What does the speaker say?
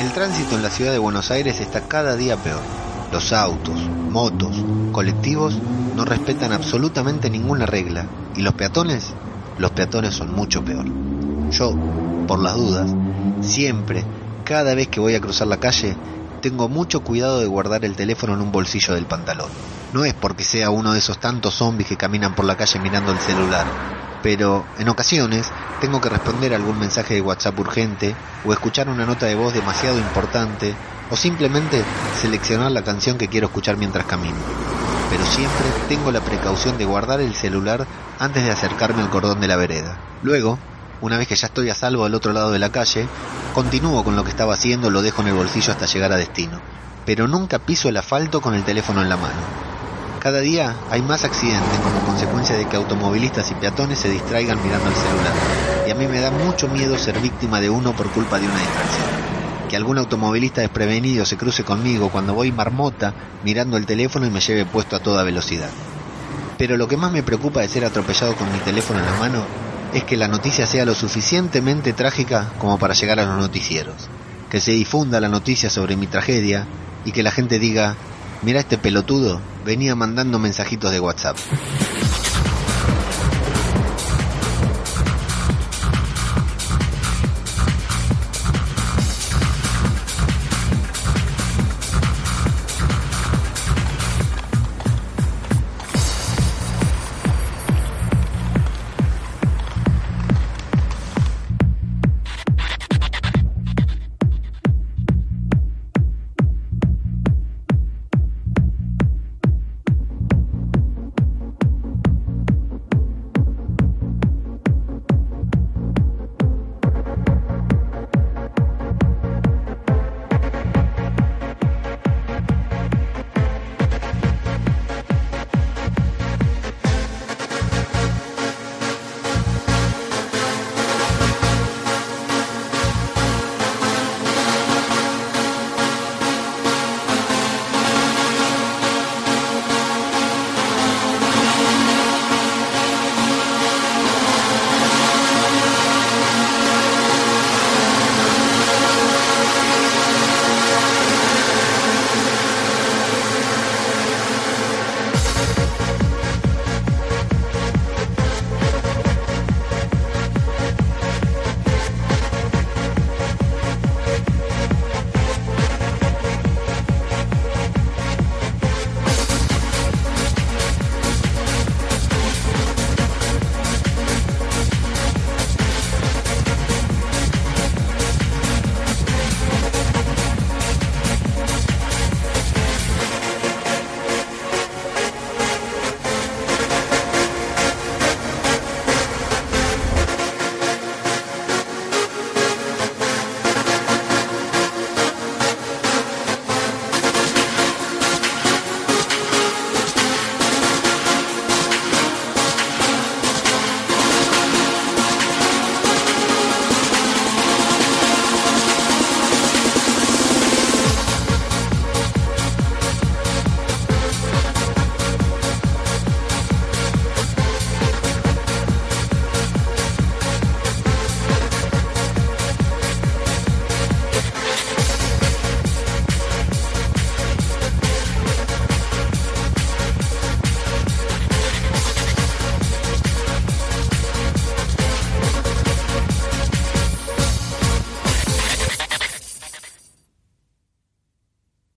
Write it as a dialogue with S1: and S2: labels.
S1: El tránsito en la ciudad de Buenos Aires está cada día peor. Los autos, motos, colectivos no respetan absolutamente ninguna regla. ¿Y los peatones? Los peatones son mucho peor. Yo, por las dudas, siempre, cada vez que voy a cruzar la calle, tengo mucho cuidado de guardar el teléfono en un bolsillo del pantalón. No es porque sea uno de esos tantos zombies que caminan por la calle mirando el celular, pero en ocasiones tengo que responder algún mensaje de WhatsApp urgente o escuchar una nota de voz demasiado importante o simplemente seleccionar la canción que quiero escuchar mientras camino. Pero siempre tengo la precaución de guardar el celular antes de acercarme al cordón de la vereda. Luego, una vez que ya estoy a salvo al otro lado de la calle, continúo con lo que estaba haciendo, lo dejo en el bolsillo hasta llegar a destino. Pero nunca piso el asfalto con el teléfono en la mano. Cada día hay más accidentes como consecuencia de que automovilistas y peatones se distraigan mirando el celular. Y a mí me da mucho miedo ser víctima de uno por culpa de una distracción. Que algún automovilista desprevenido se cruce conmigo cuando voy marmota mirando el teléfono y me lleve puesto a toda velocidad. Pero lo que más me preocupa de ser atropellado con mi teléfono en la mano es que la noticia sea lo suficientemente trágica como para llegar a los noticieros. Que se difunda la noticia sobre mi tragedia y que la gente diga, mira este pelotudo, venía mandando mensajitos de WhatsApp.